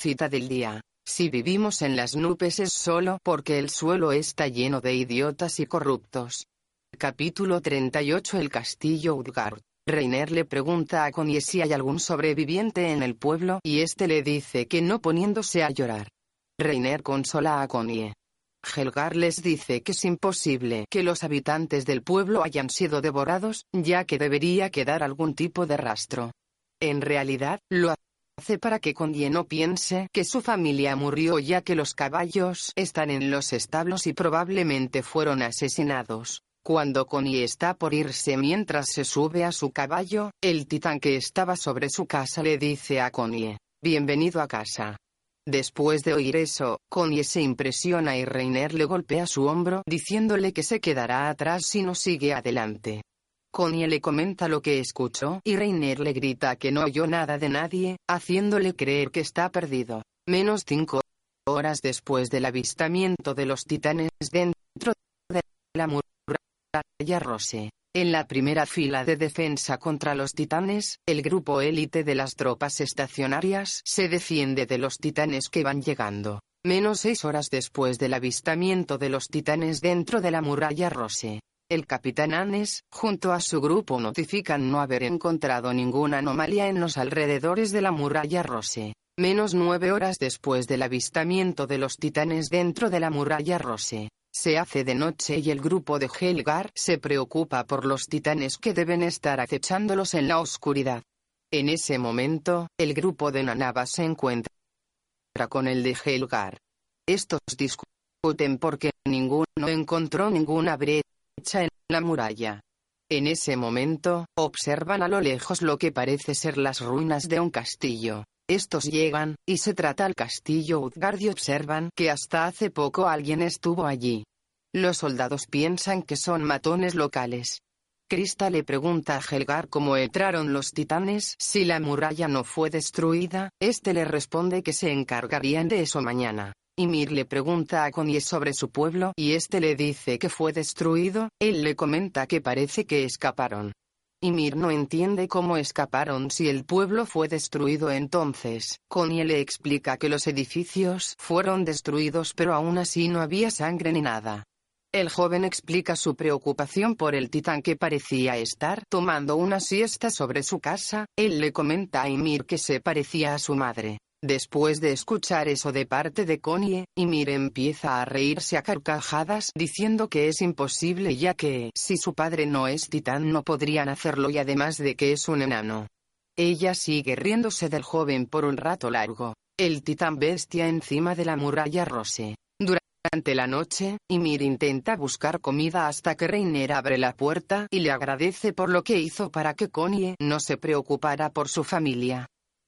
cita del día. Si vivimos en las nubes es solo porque el suelo está lleno de idiotas y corruptos. Capítulo 38 El castillo Utgard. Reiner le pregunta a Connie si hay algún sobreviviente en el pueblo y este le dice que no poniéndose a llorar. Reiner consola a Connie. Helgar les dice que es imposible que los habitantes del pueblo hayan sido devorados, ya que debería quedar algún tipo de rastro. En realidad, lo hace para que Connie no piense que su familia murió ya que los caballos están en los establos y probablemente fueron asesinados. Cuando Connie está por irse mientras se sube a su caballo, el titán que estaba sobre su casa le dice a Connie, bienvenido a casa. Después de oír eso, Connie se impresiona y Reiner le golpea su hombro diciéndole que se quedará atrás si no sigue adelante. Connie le comenta lo que escuchó y Reiner le grita que no oyó nada de nadie, haciéndole creer que está perdido. Menos cinco horas después del avistamiento de los titanes dentro de la muralla Rose. En la primera fila de defensa contra los titanes, el grupo élite de las tropas estacionarias se defiende de los titanes que van llegando. Menos seis horas después del avistamiento de los titanes dentro de la muralla Rose. El capitán Anes, junto a su grupo notifican no haber encontrado ninguna anomalía en los alrededores de la muralla Rose. Menos nueve horas después del avistamiento de los titanes dentro de la muralla Rose. Se hace de noche y el grupo de Helgar se preocupa por los titanes que deben estar acechándolos en la oscuridad. En ese momento, el grupo de Nanaba se encuentra con el de Helgar. Estos discuten porque ninguno encontró ninguna brecha en la muralla. En ese momento, observan a lo lejos lo que parece ser las ruinas de un castillo. Estos llegan, y se trata al castillo Utgard y observan que hasta hace poco alguien estuvo allí. Los soldados piensan que son matones locales. Krista le pregunta a Helgar cómo entraron los titanes si la muralla no fue destruida, este le responde que se encargarían de eso mañana. Ymir le pregunta a Connie sobre su pueblo y este le dice que fue destruido, él le comenta que parece que escaparon. Ymir no entiende cómo escaparon si el pueblo fue destruido entonces. Connie le explica que los edificios fueron destruidos pero aún así no había sangre ni nada. El joven explica su preocupación por el titán que parecía estar tomando una siesta sobre su casa, él le comenta a Ymir que se parecía a su madre. Después de escuchar eso de parte de Connie, Ymir empieza a reírse a carcajadas diciendo que es imposible ya que, si su padre no es titán no podrían hacerlo y además de que es un enano. Ella sigue riéndose del joven por un rato largo. El titán bestia encima de la muralla rose. Durante la noche, Ymir intenta buscar comida hasta que Reiner abre la puerta y le agradece por lo que hizo para que Connie no se preocupara por su familia.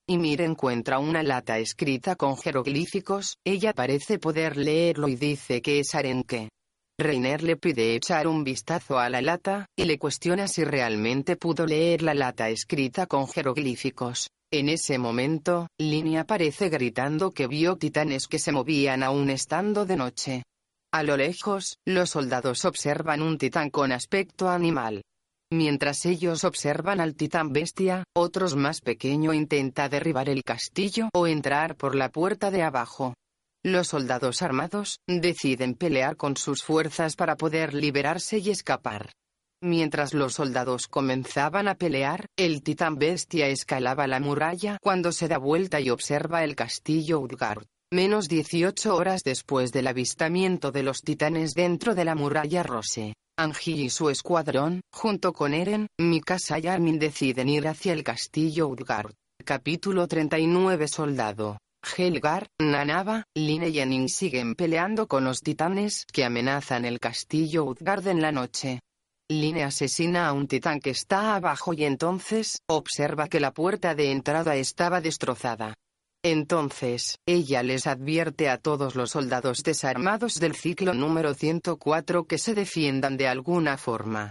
Ymir encuentra una lata escrita con jeroglíficos, ella parece poder leerlo y dice que es arenque. Reiner le pide echar un vistazo a la lata, y le cuestiona si realmente pudo leer la lata escrita con jeroglíficos. En ese momento, Lini aparece gritando que vio titanes que se movían aún estando de noche. A lo lejos, los soldados observan un titán con aspecto animal. Mientras ellos observan al titán bestia, otros más pequeño intenta derribar el castillo o entrar por la puerta de abajo. Los soldados armados deciden pelear con sus fuerzas para poder liberarse y escapar. Mientras los soldados comenzaban a pelear, el titán bestia escalaba la muralla cuando se da vuelta y observa el castillo Utgard. Menos 18 horas después del avistamiento de los titanes dentro de la muralla Rose. Angie y su escuadrón, junto con Eren, Mikasa y Armin deciden ir hacia el castillo Utgard. Capítulo 39 Soldado. Helgar, Nanaba, Line y Enin siguen peleando con los titanes que amenazan el castillo Utgard en la noche. Line asesina a un titán que está abajo y entonces, observa que la puerta de entrada estaba destrozada. Entonces, ella les advierte a todos los soldados desarmados del ciclo número 104 que se defiendan de alguna forma.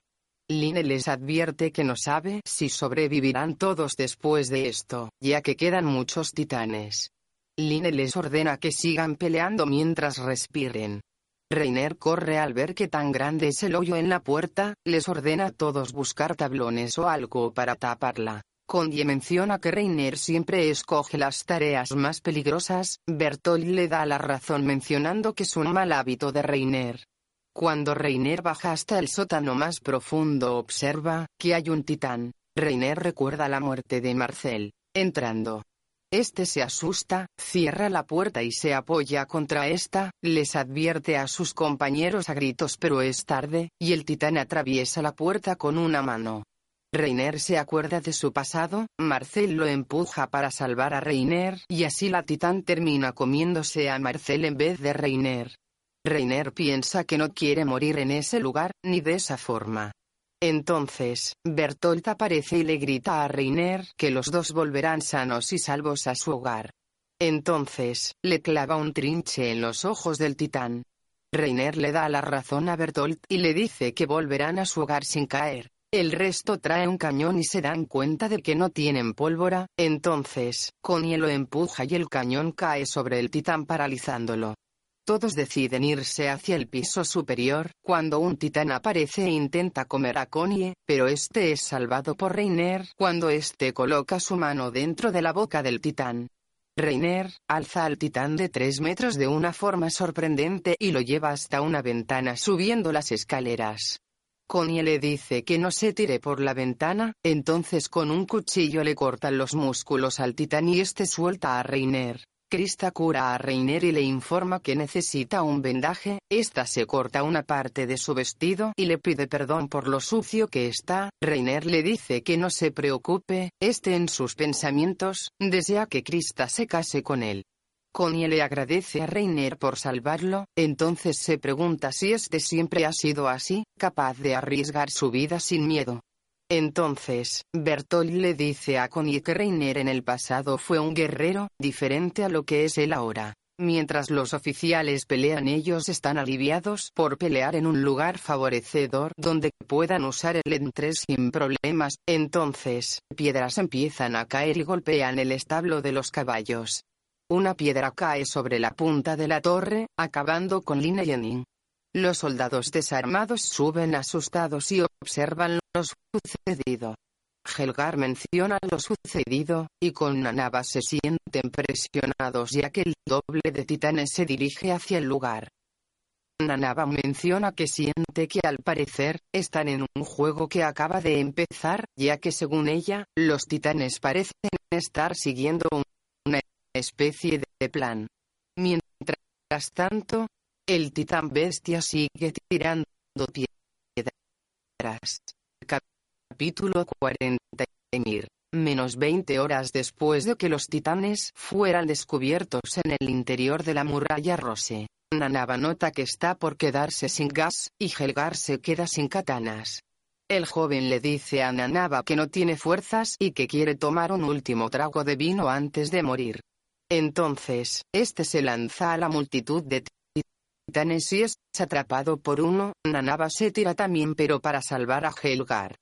Line les advierte que no sabe si sobrevivirán todos después de esto, ya que quedan muchos titanes. Line les ordena que sigan peleando mientras respiren. Reiner corre al ver que tan grande es el hoyo en la puerta, les ordena a todos buscar tablones o algo para taparla. Connie menciona que Reiner siempre escoge las tareas más peligrosas, Bertolt le da la razón mencionando que es un mal hábito de Reiner. Cuando Reiner baja hasta el sótano más profundo observa, que hay un titán. Reiner recuerda la muerte de Marcel. Entrando. Este se asusta, cierra la puerta y se apoya contra esta, les advierte a sus compañeros a gritos pero es tarde, y el titán atraviesa la puerta con una mano. Reiner se acuerda de su pasado, Marcel lo empuja para salvar a Reiner y así la titán termina comiéndose a Marcel en vez de Reiner. Reiner piensa que no quiere morir en ese lugar, ni de esa forma. Entonces, Bertolt aparece y le grita a Reiner que los dos volverán sanos y salvos a su hogar. Entonces, le clava un trinche en los ojos del titán. Reiner le da la razón a Bertolt y le dice que volverán a su hogar sin caer. El resto trae un cañón y se dan cuenta de que no tienen pólvora, entonces, Connie lo empuja y el cañón cae sobre el titán paralizándolo. Todos deciden irse hacia el piso superior, cuando un titán aparece e intenta comer a Connie, pero este es salvado por Reiner cuando este coloca su mano dentro de la boca del titán. Reiner, alza al titán de tres metros de una forma sorprendente y lo lleva hasta una ventana subiendo las escaleras. Connie le dice que no se tire por la ventana, entonces con un cuchillo le cortan los músculos al titán y este suelta a Reiner. Krista cura a Reiner y le informa que necesita un vendaje, esta se corta una parte de su vestido y le pide perdón por lo sucio que está, Reiner le dice que no se preocupe, este en sus pensamientos, desea que Krista se case con él. Connie le agradece a Reiner por salvarlo, entonces se pregunta si este siempre ha sido así, capaz de arriesgar su vida sin miedo. Entonces, Bertolt le dice a Connie que Reiner en el pasado fue un guerrero, diferente a lo que es él ahora. Mientras los oficiales pelean ellos están aliviados por pelear en un lugar favorecedor donde puedan usar el entres sin problemas, entonces, piedras empiezan a caer y golpean el establo de los caballos. Una piedra cae sobre la punta de la torre, acabando con Lina Jenning. Los soldados desarmados suben asustados y observan lo sucedido. Helgar menciona lo sucedido, y con Nanaba se sienten presionados ya que el doble de titanes se dirige hacia el lugar. Nanaba menciona que siente que al parecer, están en un juego que acaba de empezar, ya que según ella, los titanes parecen estar siguiendo un especie de plan. Mientras tanto, el titán bestia sigue tirando piedras. Capítulo 40. Emir. Menos 20 horas después de que los titanes fueran descubiertos en el interior de la muralla Rose, Nanaba nota que está por quedarse sin gas, y Helgar se queda sin katanas. El joven le dice a Nanaba que no tiene fuerzas y que quiere tomar un último trago de vino antes de morir. Entonces, este se lanza a la multitud de titanes y es atrapado por uno, Nanaba se tira también pero para salvar a Helgar.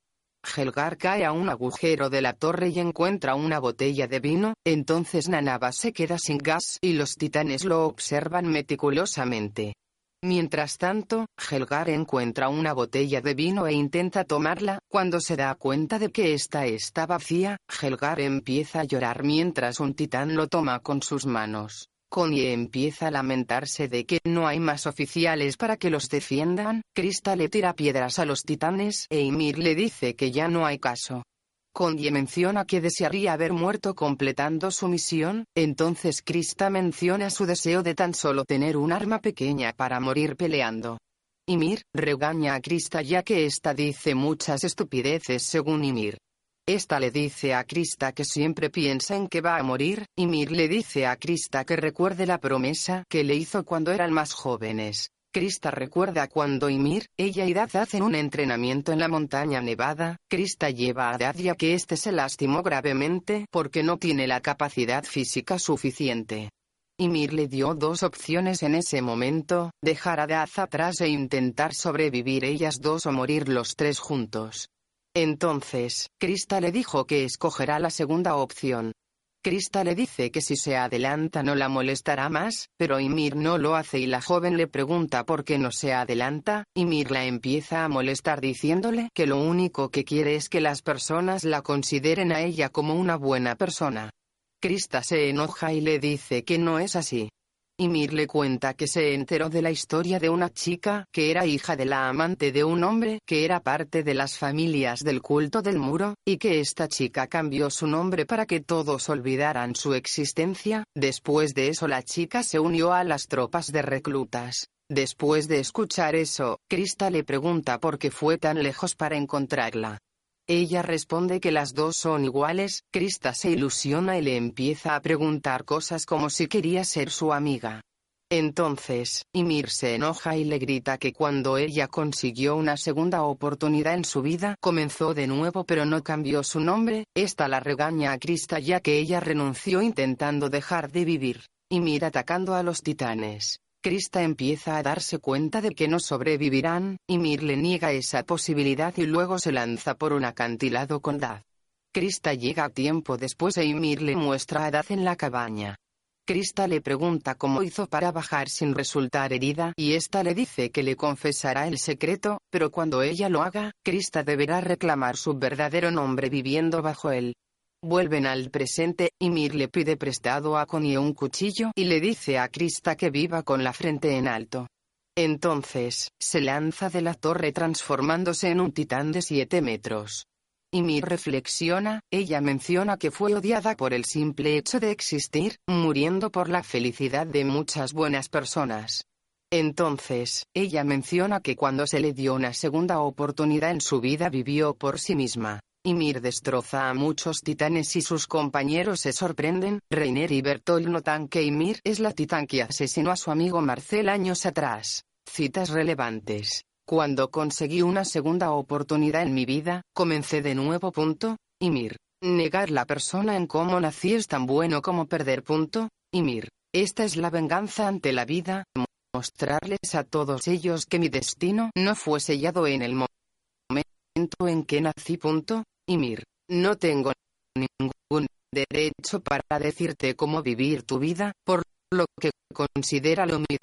Helgar cae a un agujero de la torre y encuentra una botella de vino, entonces Nanaba se queda sin gas y los titanes lo observan meticulosamente. Mientras tanto, Helgar encuentra una botella de vino e intenta tomarla, cuando se da cuenta de que esta está vacía, Helgar empieza a llorar mientras un titán lo toma con sus manos. Connie empieza a lamentarse de que no hay más oficiales para que los defiendan, Krista le tira piedras a los titanes e Ymir le dice que ya no hay caso. Connie menciona que desearía haber muerto completando su misión, entonces Krista menciona su deseo de tan solo tener un arma pequeña para morir peleando. Ymir regaña a Krista ya que ésta dice muchas estupideces según Ymir. Esta le dice a Krista que siempre piensa en que va a morir, y Mir le dice a Krista que recuerde la promesa que le hizo cuando eran más jóvenes. Krista recuerda cuando Ymir, ella y Dad hacen un entrenamiento en la montaña nevada, Krista lleva a Dad ya que este se lastimó gravemente porque no tiene la capacidad física suficiente. Ymir le dio dos opciones en ese momento, dejar a Dad atrás e intentar sobrevivir ellas dos o morir los tres juntos. Entonces, Krista le dijo que escogerá la segunda opción. Krista le dice que si se adelanta no la molestará más, pero Ymir no lo hace y la joven le pregunta por qué no se adelanta, Ymir la empieza a molestar diciéndole que lo único que quiere es que las personas la consideren a ella como una buena persona. Krista se enoja y le dice que no es así. Ymir le cuenta que se enteró de la historia de una chica que era hija de la amante de un hombre que era parte de las familias del culto del muro, y que esta chica cambió su nombre para que todos olvidaran su existencia. Después de eso la chica se unió a las tropas de reclutas. Después de escuchar eso, Krista le pregunta por qué fue tan lejos para encontrarla. Ella responde que las dos son iguales, Krista se ilusiona y le empieza a preguntar cosas como si quería ser su amiga. Entonces, Ymir se enoja y le grita que cuando ella consiguió una segunda oportunidad en su vida, comenzó de nuevo pero no cambió su nombre, esta la regaña a Krista ya que ella renunció intentando dejar de vivir. Ymir atacando a los titanes. Krista empieza a darse cuenta de que no sobrevivirán, y Mir le niega esa posibilidad y luego se lanza por un acantilado con Dad. Krista llega tiempo después e Ymir le muestra a Dad en la cabaña. Krista le pregunta cómo hizo para bajar sin resultar herida y esta le dice que le confesará el secreto, pero cuando ella lo haga, Krista deberá reclamar su verdadero nombre viviendo bajo él. Vuelven al presente, y Mir le pide prestado a Connie un cuchillo y le dice a Krista que viva con la frente en alto. Entonces, se lanza de la torre transformándose en un titán de 7 metros. Ymir reflexiona, ella menciona que fue odiada por el simple hecho de existir, muriendo por la felicidad de muchas buenas personas. Entonces, ella menciona que cuando se le dio una segunda oportunidad en su vida vivió por sí misma. Ymir destroza a muchos titanes y sus compañeros se sorprenden. Reiner y Bertolt notan que Ymir es la titán que asesinó a su amigo Marcel años atrás. Citas relevantes. Cuando conseguí una segunda oportunidad en mi vida, comencé de nuevo. Punto. Ymir. Negar la persona en cómo nací es tan bueno como perder. Punto. Ymir. Esta es la venganza ante la vida. Mostrarles a todos ellos que mi destino no fue sellado en el momento en que nací. Punto, y mir, no tengo ningún derecho para decirte cómo vivir tu vida, por lo que considera lo mi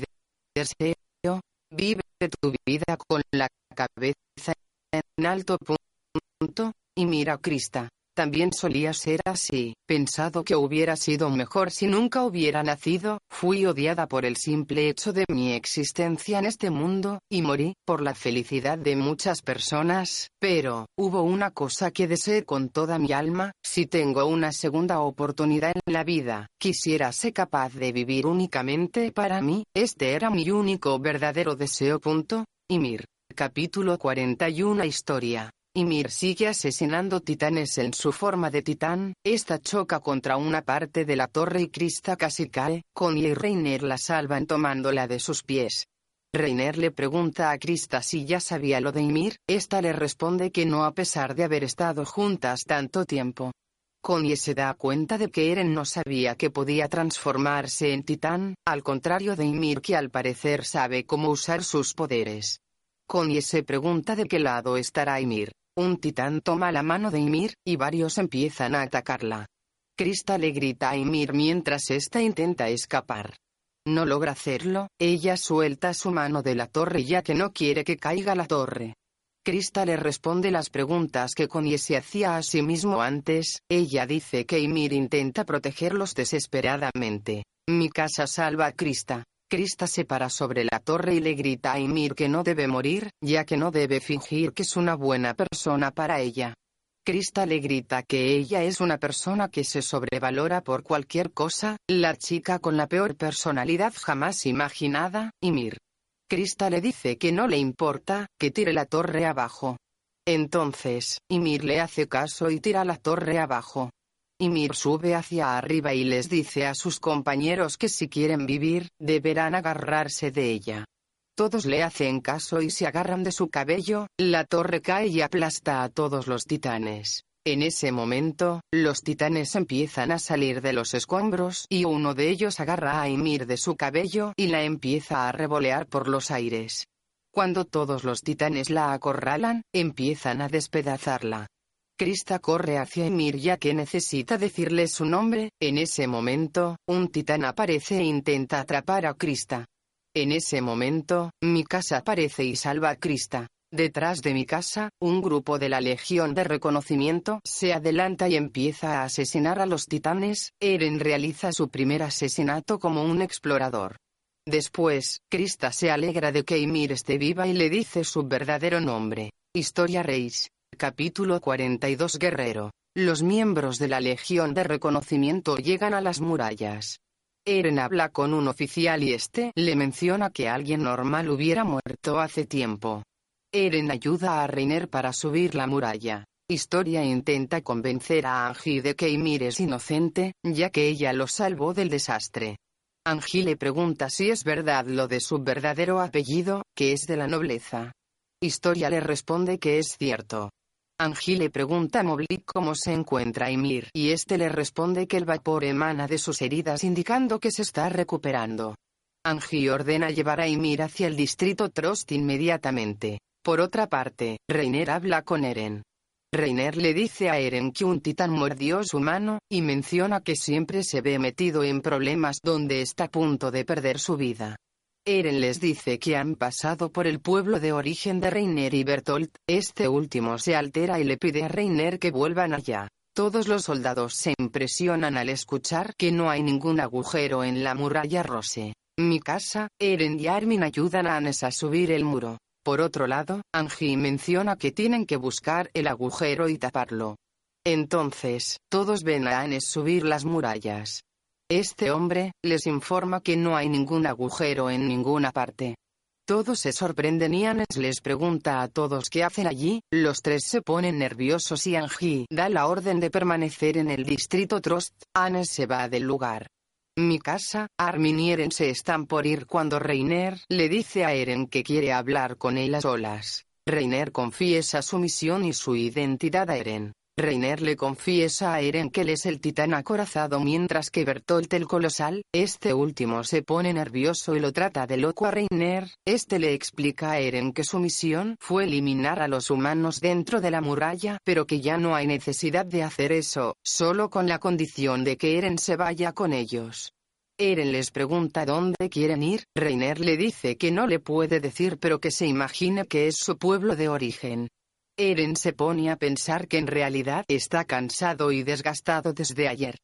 deseo, vive tu vida con la cabeza en alto punto, y mira Crista. También solía ser así, pensado que hubiera sido mejor si nunca hubiera nacido, fui odiada por el simple hecho de mi existencia en este mundo, y morí, por la felicidad de muchas personas, pero, hubo una cosa que deseé con toda mi alma, si tengo una segunda oportunidad en la vida, quisiera ser capaz de vivir únicamente para mí, este era mi único verdadero deseo. Punto. Ymir. Capítulo 41 Historia. Ymir sigue asesinando titanes en su forma de titán, esta choca contra una parte de la torre y Krista casi cae, Connie y Reiner la salvan tomándola de sus pies. Reiner le pregunta a Krista si ya sabía lo de Ymir, esta le responde que no a pesar de haber estado juntas tanto tiempo. Connie se da cuenta de que Eren no sabía que podía transformarse en titán, al contrario de Ymir que al parecer sabe cómo usar sus poderes. Connie se pregunta de qué lado estará Ymir. Un titán toma la mano de Ymir, y varios empiezan a atacarla. Krista le grita a Ymir mientras ésta intenta escapar. No logra hacerlo, ella suelta su mano de la torre ya que no quiere que caiga la torre. Krista le responde las preguntas que Connie se hacía a sí mismo antes, ella dice que Ymir intenta protegerlos desesperadamente. Mi casa salva a Krista. Krista se para sobre la torre y le grita a Ymir que no debe morir, ya que no debe fingir que es una buena persona para ella. Krista le grita que ella es una persona que se sobrevalora por cualquier cosa, la chica con la peor personalidad jamás imaginada, Ymir. Krista le dice que no le importa, que tire la torre abajo. Entonces, Ymir le hace caso y tira la torre abajo. Ymir sube hacia arriba y les dice a sus compañeros que si quieren vivir, deberán agarrarse de ella. Todos le hacen caso y se agarran de su cabello, la torre cae y aplasta a todos los titanes. En ese momento, los titanes empiezan a salir de los escombros y uno de ellos agarra a Ymir de su cabello y la empieza a revolear por los aires. Cuando todos los titanes la acorralan, empiezan a despedazarla. Krista corre hacia Ymir ya que necesita decirle su nombre, en ese momento, un titán aparece e intenta atrapar a Krista. En ese momento, mi casa aparece y salva a Krista. Detrás de mi casa, un grupo de la Legión de Reconocimiento se adelanta y empieza a asesinar a los titanes. Eren realiza su primer asesinato como un explorador. Después, Krista se alegra de que Ymir esté viva y le dice su verdadero nombre. Historia Reis. Capítulo 42 Guerrero. Los miembros de la Legión de Reconocimiento llegan a las murallas. Eren habla con un oficial y este le menciona que alguien normal hubiera muerto hace tiempo. Eren ayuda a Reiner para subir la muralla. Historia intenta convencer a Angie de que Ymir es inocente, ya que ella lo salvó del desastre. Angie le pregunta si es verdad lo de su verdadero apellido, que es de la nobleza. Historia le responde que es cierto. Angie le pregunta a Moblik cómo se encuentra Ymir y este le responde que el vapor emana de sus heridas indicando que se está recuperando. Angie ordena llevar a Ymir hacia el distrito Trost inmediatamente. Por otra parte, Reiner habla con Eren. Reiner le dice a Eren que un titán mordió su mano, y menciona que siempre se ve metido en problemas donde está a punto de perder su vida. Eren les dice que han pasado por el pueblo de origen de Reiner y Bertolt, este último se altera y le pide a Reiner que vuelvan allá. Todos los soldados se impresionan al escuchar que no hay ningún agujero en la muralla Rose. Mi casa, Eren y Armin ayudan a Anes a subir el muro. Por otro lado, Angie menciona que tienen que buscar el agujero y taparlo. Entonces, todos ven a Anes subir las murallas. Este hombre, les informa que no hay ningún agujero en ninguna parte. Todos se sorprenden y Anes les pregunta a todos qué hacen allí, los tres se ponen nerviosos y Angie da la orden de permanecer en el distrito Trost, Anes se va del lugar. Mi casa, Armin y Eren se están por ir cuando Reiner le dice a Eren que quiere hablar con él a solas. Reiner confiesa su misión y su identidad a Eren. Reiner le confiesa a Eren que él es el titán acorazado mientras que Bertolt el colosal, este último se pone nervioso y lo trata de loco a Reiner, este le explica a Eren que su misión fue eliminar a los humanos dentro de la muralla pero que ya no hay necesidad de hacer eso, solo con la condición de que Eren se vaya con ellos. Eren les pregunta dónde quieren ir, Reiner le dice que no le puede decir pero que se imagine que es su pueblo de origen. Eren se pone a pensar que en realidad está cansado y desgastado desde ayer.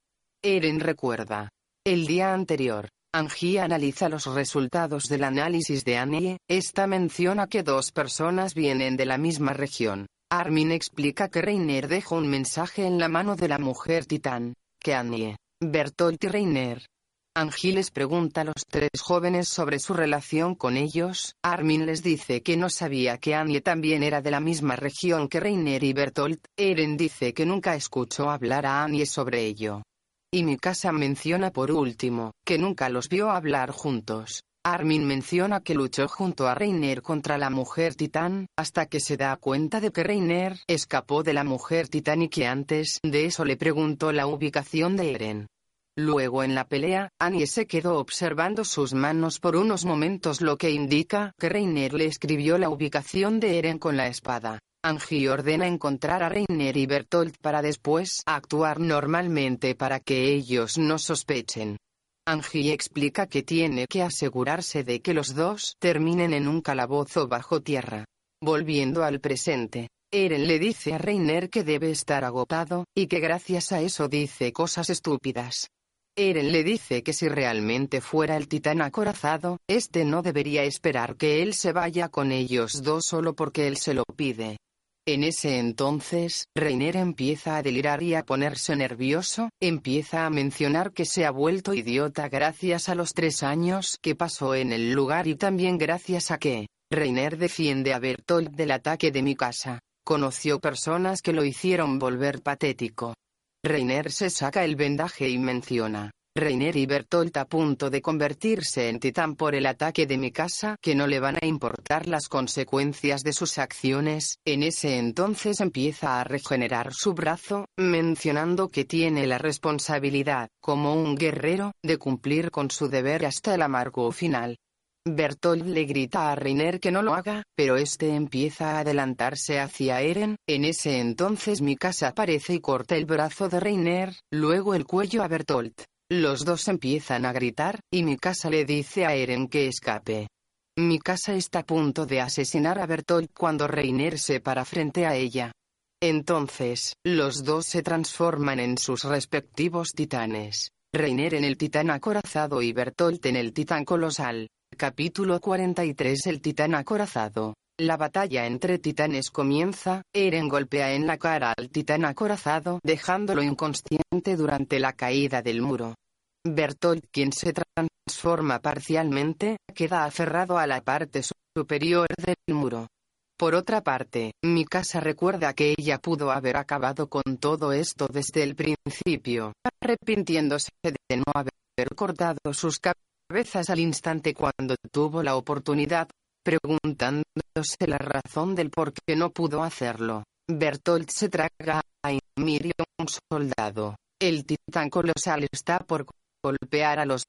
Eren recuerda. El día anterior, Angie analiza los resultados del análisis de Annie, esta menciona que dos personas vienen de la misma región. Armin explica que Reiner dejó un mensaje en la mano de la mujer titán, que Annie, Bertolt y Reiner, Angie les pregunta a los tres jóvenes sobre su relación con ellos. Armin les dice que no sabía que Annie también era de la misma región que Reiner y Bertolt. Eren dice que nunca escuchó hablar a Annie sobre ello. Y Mikasa menciona por último, que nunca los vio hablar juntos. Armin menciona que luchó junto a Reiner contra la mujer titán, hasta que se da cuenta de que Reiner escapó de la mujer titán y que antes de eso le preguntó la ubicación de Eren. Luego en la pelea, Annie se quedó observando sus manos por unos momentos lo que indica que Reiner le escribió la ubicación de Eren con la espada. Angie ordena encontrar a Reiner y Bertolt para después actuar normalmente para que ellos no sospechen. Angie explica que tiene que asegurarse de que los dos terminen en un calabozo bajo tierra. Volviendo al presente, Eren le dice a Reiner que debe estar agotado, y que gracias a eso dice cosas estúpidas. Eren le dice que si realmente fuera el titán acorazado, este no debería esperar que él se vaya con ellos dos solo porque él se lo pide. En ese entonces, Reiner empieza a delirar y a ponerse nervioso, empieza a mencionar que se ha vuelto idiota gracias a los tres años que pasó en el lugar y también gracias a que, Reiner defiende a Bertolt del ataque de mi casa. Conoció personas que lo hicieron volver patético. Reiner se saca el vendaje y menciona. Reiner y Bertolt a punto de convertirse en titán por el ataque de mi casa, que no le van a importar las consecuencias de sus acciones, en ese entonces empieza a regenerar su brazo, mencionando que tiene la responsabilidad, como un guerrero, de cumplir con su deber hasta el amargo final. Bertolt le grita a Reiner que no lo haga, pero este empieza a adelantarse hacia Eren, en ese entonces Mikasa aparece y corta el brazo de Reiner, luego el cuello a Bertolt. Los dos empiezan a gritar, y Mikasa le dice a Eren que escape. Mikasa está a punto de asesinar a Bertolt cuando Reiner se para frente a ella. Entonces, los dos se transforman en sus respectivos titanes. Reiner en el titán acorazado y Bertolt en el titán colosal. Capítulo 43 El titán acorazado. La batalla entre titanes comienza, Eren golpea en la cara al titán acorazado dejándolo inconsciente durante la caída del muro. Bertolt quien se transforma parcialmente, queda aferrado a la parte superior del muro. Por otra parte, Mikasa recuerda que ella pudo haber acabado con todo esto desde el principio, arrepintiéndose de no haber cortado sus cabezas al instante cuando tuvo la oportunidad, preguntándose la razón del por qué no pudo hacerlo. Bertolt se traga a Ymir un soldado. El titán colosal está por golpear a los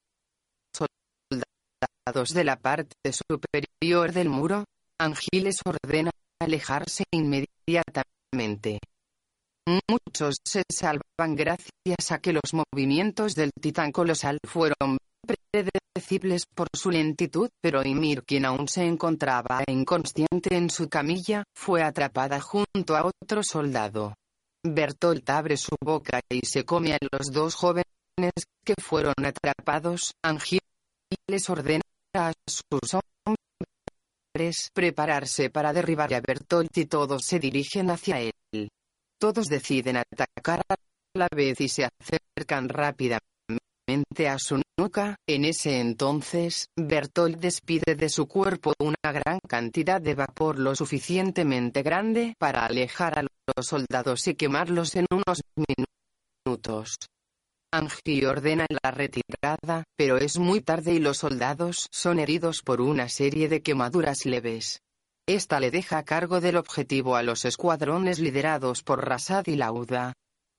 soldados de la parte superior del muro. Angiles ordena alejarse inmediatamente. Muchos se salvan gracias a que los movimientos del titán colosal fueron predecibles por su lentitud, pero Ymir quien aún se encontraba inconsciente en su camilla, fue atrapada junto a otro soldado. Bertolt abre su boca y se come a los dos jóvenes que fueron atrapados. Angiles les ordena a sus hombres prepararse para derribar a Bertolt y todos se dirigen hacia él. Todos deciden atacar a la vez y se acercan rápidamente a su nuca, en ese entonces, Bertolt despide de su cuerpo una gran cantidad de vapor lo suficientemente grande para alejar a los soldados y quemarlos en unos minutos. Angie ordena la retirada, pero es muy tarde y los soldados son heridos por una serie de quemaduras leves. Esta le deja a cargo del objetivo a los escuadrones liderados por Rasad y Lauda.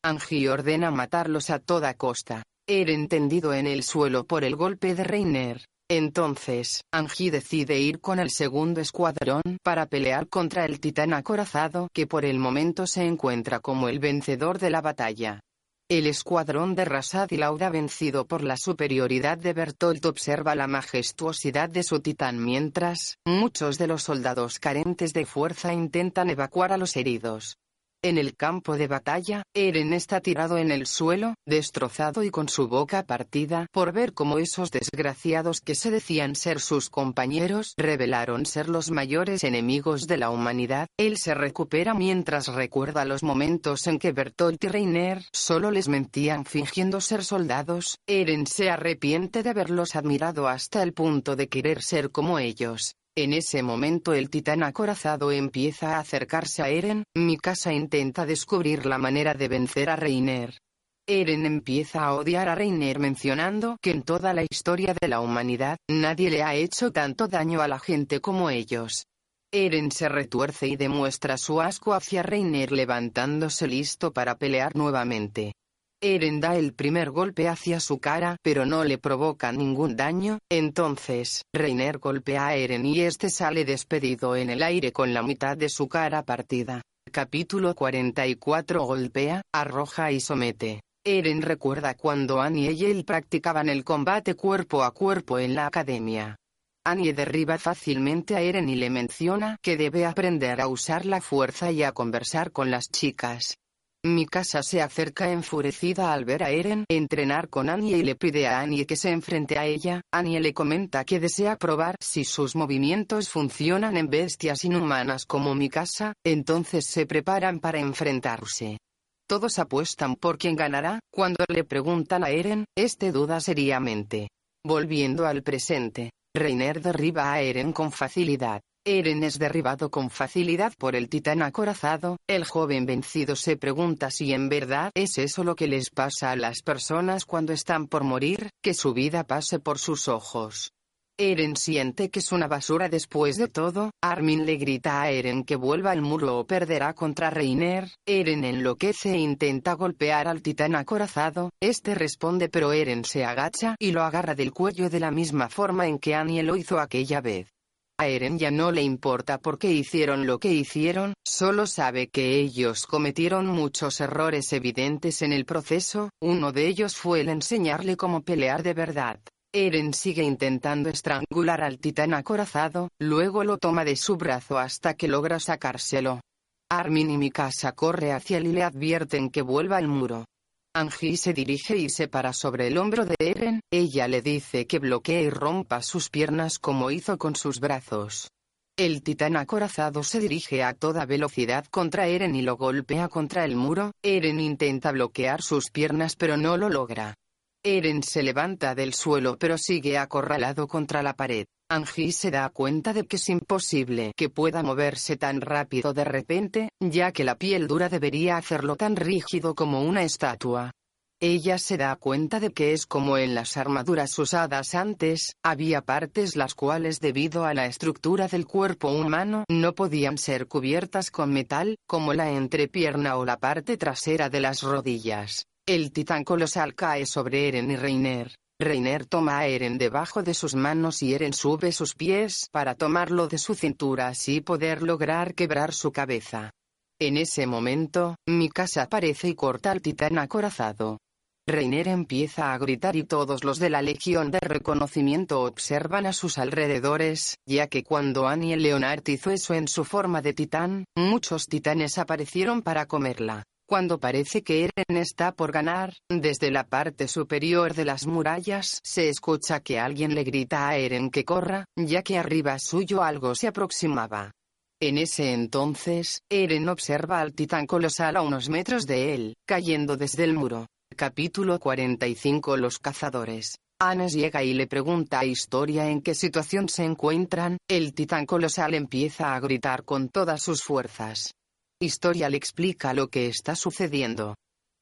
Angie ordena matarlos a toda costa. Eren tendido en el suelo por el golpe de Reiner. Entonces, Angie decide ir con el segundo escuadrón para pelear contra el titán acorazado que por el momento se encuentra como el vencedor de la batalla. El escuadrón de Rasad y Lauda vencido por la superioridad de Bertolt observa la majestuosidad de su titán mientras, muchos de los soldados carentes de fuerza intentan evacuar a los heridos. En el campo de batalla, Eren está tirado en el suelo, destrozado y con su boca partida por ver cómo esos desgraciados que se decían ser sus compañeros revelaron ser los mayores enemigos de la humanidad. Él se recupera mientras recuerda los momentos en que Bertolt y Reiner solo les mentían fingiendo ser soldados. Eren se arrepiente de haberlos admirado hasta el punto de querer ser como ellos. En ese momento el titán acorazado empieza a acercarse a Eren, Mikasa intenta descubrir la manera de vencer a Reiner. Eren empieza a odiar a Reiner mencionando que en toda la historia de la humanidad, nadie le ha hecho tanto daño a la gente como ellos. Eren se retuerce y demuestra su asco hacia Reiner levantándose listo para pelear nuevamente. Eren da el primer golpe hacia su cara, pero no le provoca ningún daño. Entonces, Reiner golpea a Eren y este sale despedido en el aire con la mitad de su cara partida. Capítulo 44 Golpea, arroja y somete. Eren recuerda cuando Annie y él practicaban el combate cuerpo a cuerpo en la academia. Annie derriba fácilmente a Eren y le menciona que debe aprender a usar la fuerza y a conversar con las chicas. Mikasa se acerca enfurecida al ver a Eren entrenar con Annie y le pide a Annie que se enfrente a ella. Annie le comenta que desea probar si sus movimientos funcionan en bestias inhumanas como Mikasa, entonces se preparan para enfrentarse. Todos apuestan por quién ganará, cuando le preguntan a Eren, este duda seriamente. Volviendo al presente, Reiner derriba a Eren con facilidad. Eren es derribado con facilidad por el titán acorazado, el joven vencido se pregunta si en verdad es eso lo que les pasa a las personas cuando están por morir, que su vida pase por sus ojos. Eren siente que es una basura después de todo, Armin le grita a Eren que vuelva al muro o perderá contra Reiner, Eren enloquece e intenta golpear al titán acorazado, este responde pero Eren se agacha y lo agarra del cuello de la misma forma en que Annie lo hizo aquella vez. A Eren ya no le importa por qué hicieron lo que hicieron, solo sabe que ellos cometieron muchos errores evidentes en el proceso, uno de ellos fue el enseñarle cómo pelear de verdad. Eren sigue intentando estrangular al titán acorazado, luego lo toma de su brazo hasta que logra sacárselo. Armin y Mikasa corre hacia él y le advierten que vuelva al muro. Angie se dirige y se para sobre el hombro de Eren, ella le dice que bloquee y rompa sus piernas como hizo con sus brazos. El titán acorazado se dirige a toda velocidad contra Eren y lo golpea contra el muro, Eren intenta bloquear sus piernas pero no lo logra. Eren se levanta del suelo pero sigue acorralado contra la pared. Angie se da cuenta de que es imposible que pueda moverse tan rápido de repente, ya que la piel dura debería hacerlo tan rígido como una estatua. Ella se da cuenta de que es como en las armaduras usadas antes, había partes las cuales debido a la estructura del cuerpo humano no podían ser cubiertas con metal, como la entrepierna o la parte trasera de las rodillas. El titán colosal cae sobre Eren y Reiner. Reiner toma a Eren debajo de sus manos y Eren sube sus pies para tomarlo de su cintura así poder lograr quebrar su cabeza. En ese momento, Mikasa aparece y corta al titán acorazado. Reiner empieza a gritar y todos los de la Legión de Reconocimiento observan a sus alrededores, ya que cuando Annie Leonard hizo eso en su forma de titán, muchos titanes aparecieron para comerla. Cuando parece que Eren está por ganar, desde la parte superior de las murallas se escucha que alguien le grita a Eren que corra, ya que arriba suyo algo se aproximaba. En ese entonces, Eren observa al titán colosal a unos metros de él, cayendo desde el muro. Capítulo 45 Los cazadores. Anes llega y le pregunta a Historia en qué situación se encuentran, el titán colosal empieza a gritar con todas sus fuerzas. Historia le explica lo que está sucediendo.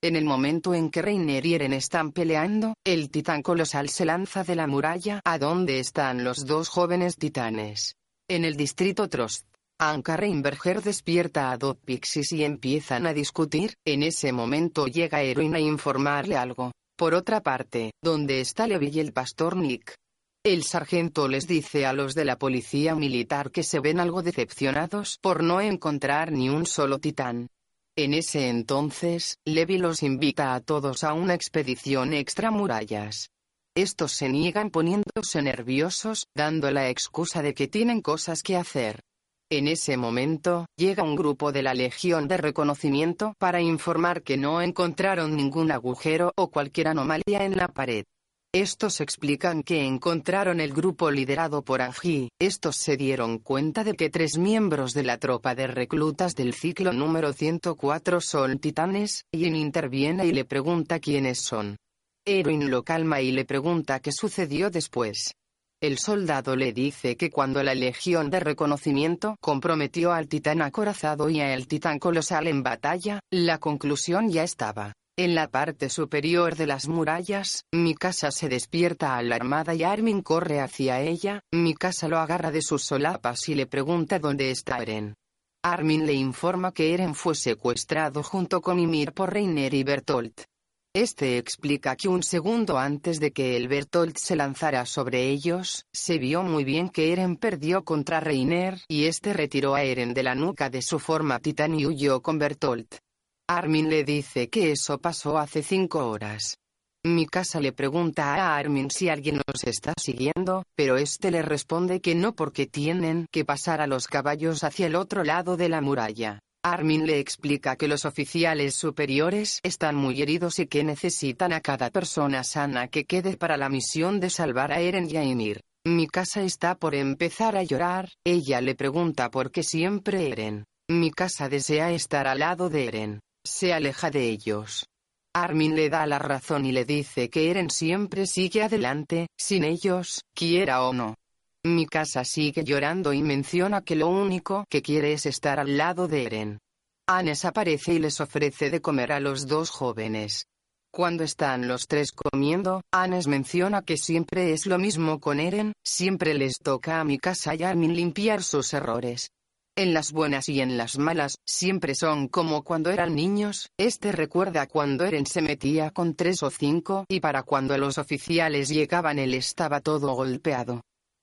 En el momento en que Reiner y Eren están peleando, el titán colosal se lanza de la muralla a donde están los dos jóvenes titanes. En el distrito Trost, Anka Reinberger despierta a Dot Pixis y empiezan a discutir, en ese momento llega Eroin a informarle algo. Por otra parte, donde está Levi y el pastor Nick, el sargento les dice a los de la policía militar que se ven algo decepcionados por no encontrar ni un solo titán. En ese entonces, Levi los invita a todos a una expedición extramurallas. Estos se niegan poniéndose nerviosos, dando la excusa de que tienen cosas que hacer. En ese momento, llega un grupo de la Legión de Reconocimiento para informar que no encontraron ningún agujero o cualquier anomalía en la pared. Estos explican que encontraron el grupo liderado por Angie. Estos se dieron cuenta de que tres miembros de la tropa de reclutas del ciclo número 104 son titanes, y interviene y le pregunta quiénes son. Erwin lo calma y le pregunta qué sucedió después. El soldado le dice que cuando la Legión de Reconocimiento comprometió al titán acorazado y al titán colosal en batalla, la conclusión ya estaba. En la parte superior de las murallas, Mikasa se despierta alarmada y Armin corre hacia ella, Mikasa lo agarra de sus solapas y le pregunta dónde está Eren. Armin le informa que Eren fue secuestrado junto con Ymir por Reiner y Bertolt. Este explica que un segundo antes de que el Bertolt se lanzara sobre ellos, se vio muy bien que Eren perdió contra Reiner y este retiró a Eren de la nuca de su forma titán y huyó con Bertolt. Armin le dice que eso pasó hace cinco horas. Mikasa le pregunta a Armin si alguien nos está siguiendo, pero este le responde que no porque tienen que pasar a los caballos hacia el otro lado de la muralla. Armin le explica que los oficiales superiores están muy heridos y que necesitan a cada persona sana que quede para la misión de salvar a Eren y a Ymir. Mikasa está por empezar a llorar, ella le pregunta por qué siempre Eren. Mikasa desea estar al lado de Eren se aleja de ellos. Armin le da la razón y le dice que Eren siempre sigue adelante, sin ellos, quiera o no. Mikasa sigue llorando y menciona que lo único que quiere es estar al lado de Eren. Anes aparece y les ofrece de comer a los dos jóvenes. Cuando están los tres comiendo, Anes menciona que siempre es lo mismo con Eren, siempre les toca a mi casa y Armin limpiar sus errores. En las buenas y en las malas, siempre son como cuando eran niños, este recuerda cuando Eren se metía con tres o cinco y para cuando los oficiales llegaban él estaba todo golpeado.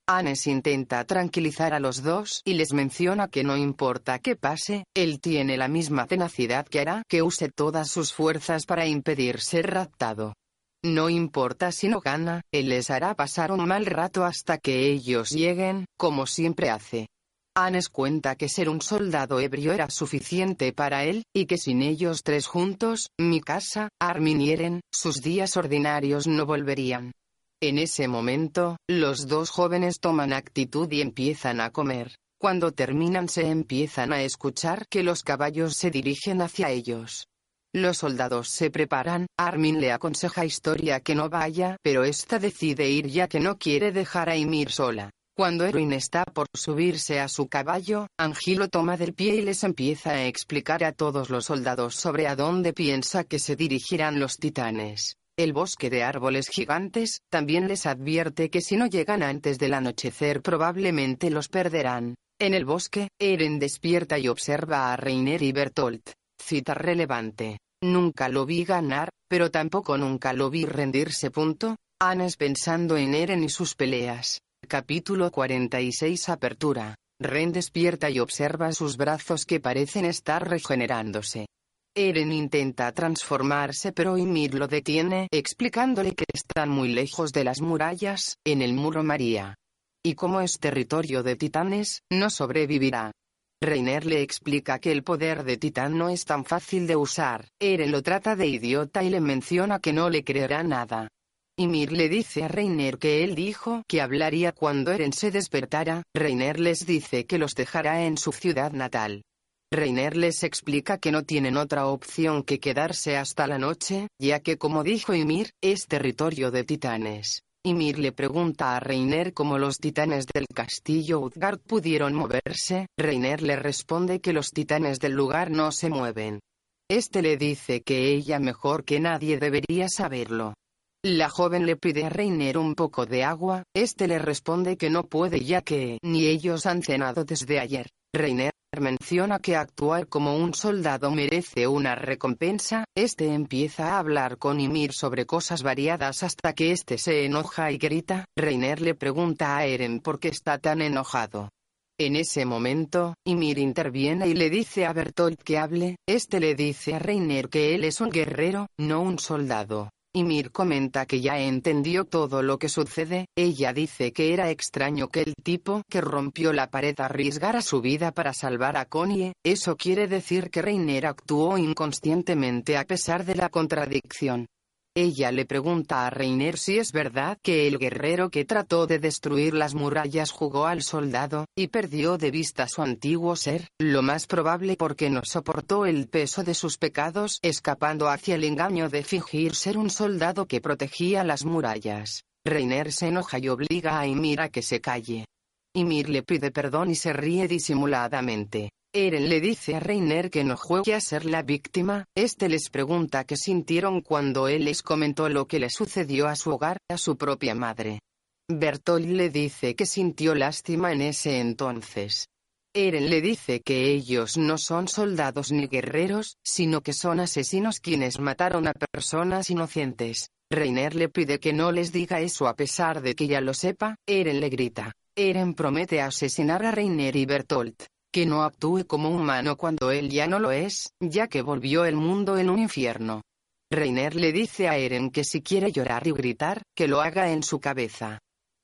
Anes intenta tranquilizar a los dos y les menciona que no importa qué pase, él tiene la misma tenacidad que hará que use todas sus fuerzas para impedir ser raptado. No importa si no gana, él les hará pasar un mal rato hasta que ellos lleguen, como siempre hace. Anes cuenta que ser un soldado ebrio era suficiente para él, y que sin ellos tres juntos, mi casa, Armin y Eren, sus días ordinarios no volverían. En ese momento, los dos jóvenes toman actitud y empiezan a comer. Cuando terminan se empiezan a escuchar que los caballos se dirigen hacia ellos. Los soldados se preparan, Armin le aconseja a Historia que no vaya, pero esta decide ir ya que no quiere dejar a Ymir sola. Cuando Erwin está por subirse a su caballo, Angie lo toma del pie y les empieza a explicar a todos los soldados sobre a dónde piensa que se dirigirán los titanes. El bosque de árboles gigantes, también les advierte que si no llegan antes del anochecer probablemente los perderán. En el bosque, Eren despierta y observa a Reiner y Bertolt. Cita relevante. Nunca lo vi ganar, pero tampoco nunca lo vi rendirse. Punto. Pensando en Eren y sus peleas. Capítulo 46 Apertura. Ren despierta y observa sus brazos que parecen estar regenerándose. Eren intenta transformarse pero Ymir lo detiene explicándole que están muy lejos de las murallas, en el muro María. Y como es territorio de titanes, no sobrevivirá. Reiner le explica que el poder de titán no es tan fácil de usar, Eren lo trata de idiota y le menciona que no le creerá nada. Ymir le dice a Reiner que él dijo que hablaría cuando Eren se despertara, Reiner les dice que los dejará en su ciudad natal. Reiner les explica que no tienen otra opción que quedarse hasta la noche, ya que como dijo Ymir, es territorio de titanes. Ymir le pregunta a Reiner cómo los titanes del castillo Utgard pudieron moverse, Reiner le responde que los titanes del lugar no se mueven. Este le dice que ella mejor que nadie debería saberlo. La joven le pide a Reiner un poco de agua, este le responde que no puede ya que ni ellos han cenado desde ayer. Reiner menciona que actuar como un soldado merece una recompensa, este empieza a hablar con Ymir sobre cosas variadas hasta que este se enoja y grita, Reiner le pregunta a Eren por qué está tan enojado. En ese momento, Ymir interviene y le dice a Bertolt que hable, este le dice a Reiner que él es un guerrero, no un soldado. Ymir comenta que ya entendió todo lo que sucede, ella dice que era extraño que el tipo que rompió la pared arriesgara su vida para salvar a Connie, eso quiere decir que Reiner actuó inconscientemente a pesar de la contradicción. Ella le pregunta a Reiner si es verdad que el guerrero que trató de destruir las murallas jugó al soldado, y perdió de vista su antiguo ser, lo más probable porque no soportó el peso de sus pecados, escapando hacia el engaño de fingir ser un soldado que protegía las murallas. Reiner se enoja y obliga a Ymir a que se calle. Ymir le pide perdón y se ríe disimuladamente. Eren le dice a Reiner que no juegue a ser la víctima, este les pregunta qué sintieron cuando él les comentó lo que le sucedió a su hogar, a su propia madre. Bertolt le dice que sintió lástima en ese entonces. Eren le dice que ellos no son soldados ni guerreros, sino que son asesinos quienes mataron a personas inocentes. Reiner le pide que no les diga eso a pesar de que ya lo sepa, Eren le grita. Eren promete asesinar a Reiner y Bertolt que no actúe como humano cuando él ya no lo es, ya que volvió el mundo en un infierno. Reiner le dice a Eren que si quiere llorar y gritar, que lo haga en su cabeza.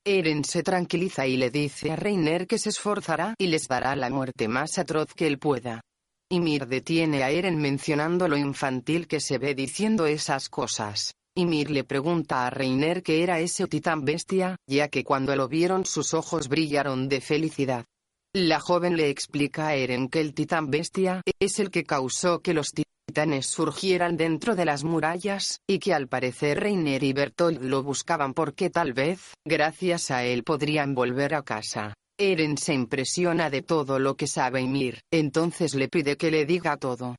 Eren se tranquiliza y le dice a Reiner que se esforzará y les dará la muerte más atroz que él pueda. Ymir detiene a Eren mencionando lo infantil que se ve diciendo esas cosas. Ymir le pregunta a Reiner qué era ese titán bestia, ya que cuando lo vieron sus ojos brillaron de felicidad. La joven le explica a Eren que el titán bestia es el que causó que los titanes surgieran dentro de las murallas, y que al parecer Reiner y Bertolt lo buscaban porque tal vez, gracias a él podrían volver a casa. Eren se impresiona de todo lo que sabe Ymir, entonces le pide que le diga todo.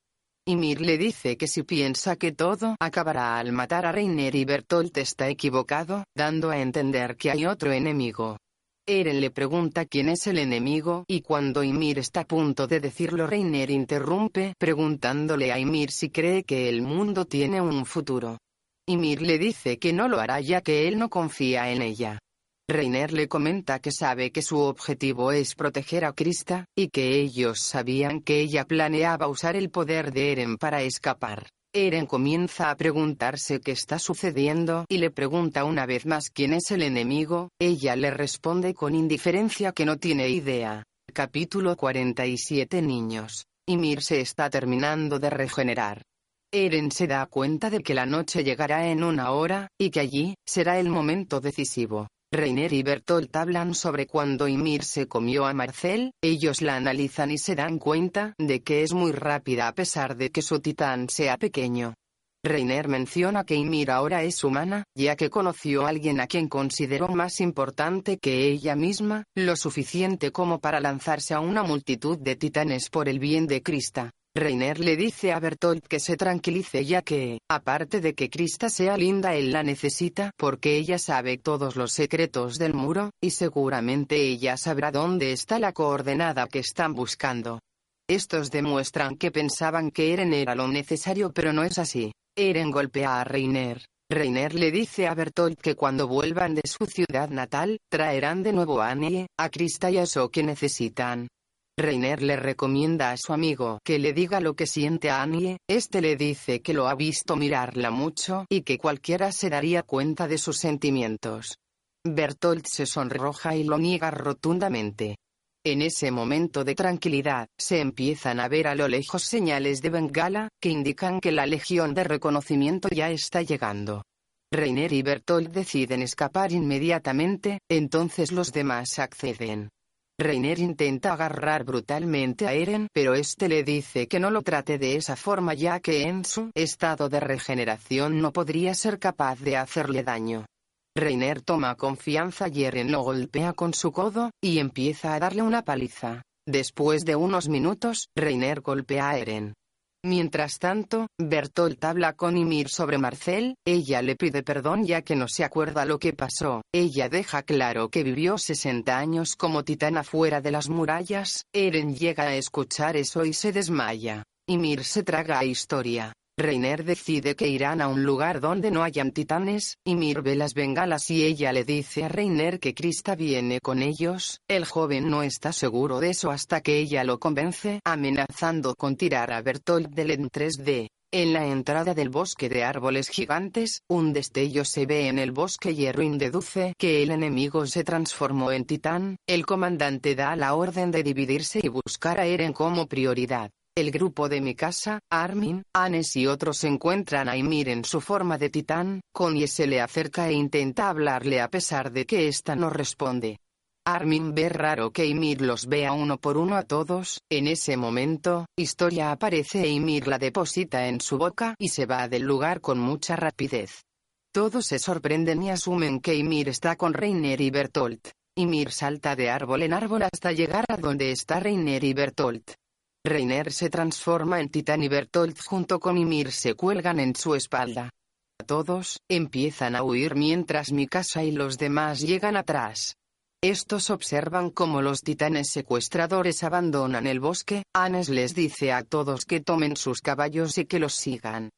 Ymir le dice que si piensa que todo acabará al matar a Reiner y Bertolt está equivocado, dando a entender que hay otro enemigo. Eren le pregunta quién es el enemigo y cuando Ymir está a punto de decirlo Reiner interrumpe preguntándole a Ymir si cree que el mundo tiene un futuro. Ymir le dice que no lo hará ya que él no confía en ella. Reiner le comenta que sabe que su objetivo es proteger a Krista, y que ellos sabían que ella planeaba usar el poder de Eren para escapar. Eren comienza a preguntarse qué está sucediendo y le pregunta una vez más quién es el enemigo, ella le responde con indiferencia que no tiene idea. Capítulo 47 Niños. Ymir se está terminando de regenerar. Eren se da cuenta de que la noche llegará en una hora, y que allí, será el momento decisivo. Reiner y Bertolt hablan sobre cuando Ymir se comió a Marcel, ellos la analizan y se dan cuenta de que es muy rápida a pesar de que su titán sea pequeño. Reiner menciona que Ymir ahora es humana, ya que conoció a alguien a quien consideró más importante que ella misma, lo suficiente como para lanzarse a una multitud de titanes por el bien de Krista. Reiner le dice a Bertolt que se tranquilice ya que, aparte de que Krista sea linda él la necesita porque ella sabe todos los secretos del muro, y seguramente ella sabrá dónde está la coordenada que están buscando. Estos demuestran que pensaban que Eren era lo necesario pero no es así. Eren golpea a Reiner. Reiner le dice a Bertolt que cuando vuelvan de su ciudad natal, traerán de nuevo a Annie, a Krista y a So que necesitan. Reiner le recomienda a su amigo que le diga lo que siente a Annie, este le dice que lo ha visto mirarla mucho y que cualquiera se daría cuenta de sus sentimientos. Bertolt se sonroja y lo niega rotundamente. En ese momento de tranquilidad, se empiezan a ver a lo lejos señales de Bengala, que indican que la legión de reconocimiento ya está llegando. Reiner y Bertolt deciden escapar inmediatamente, entonces los demás acceden. Reiner intenta agarrar brutalmente a Eren, pero este le dice que no lo trate de esa forma ya que en su estado de regeneración no podría ser capaz de hacerle daño. Reiner toma confianza y Eren lo golpea con su codo, y empieza a darle una paliza. Después de unos minutos, Reiner golpea a Eren. Mientras tanto, Bertolt habla con Ymir sobre Marcel, ella le pide perdón ya que no se acuerda lo que pasó, ella deja claro que vivió 60 años como titana fuera de las murallas, Eren llega a escuchar eso y se desmaya. Ymir se traga a historia. Reiner decide que irán a un lugar donde no hayan titanes, y Mir ve las bengalas y ella le dice a Reiner que Krista viene con ellos, el joven no está seguro de eso hasta que ella lo convence, amenazando con tirar a Bertolt del en 3D. En la entrada del bosque de árboles gigantes, un destello se ve en el bosque y Erwin deduce que el enemigo se transformó en titán, el comandante da la orden de dividirse y buscar a Eren como prioridad. El grupo de Mikasa, Armin, Anes y otros encuentran a Ymir en su forma de titán, Connie se le acerca e intenta hablarle a pesar de que ésta no responde. Armin ve raro que Ymir los vea uno por uno a todos, en ese momento, Historia aparece e Ymir la deposita en su boca y se va del lugar con mucha rapidez. Todos se sorprenden y asumen que Ymir está con Reiner y Bertolt. Ymir salta de árbol en árbol hasta llegar a donde está Reiner y Bertolt. Reiner se transforma en titán y Bertolt junto con Ymir se cuelgan en su espalda. Todos, empiezan a huir mientras Mikasa y los demás llegan atrás. Estos observan cómo los titanes secuestradores abandonan el bosque, Anes les dice a todos que tomen sus caballos y que los sigan.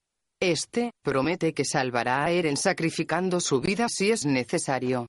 Este, promete que salvará a Eren sacrificando su vida si es necesario.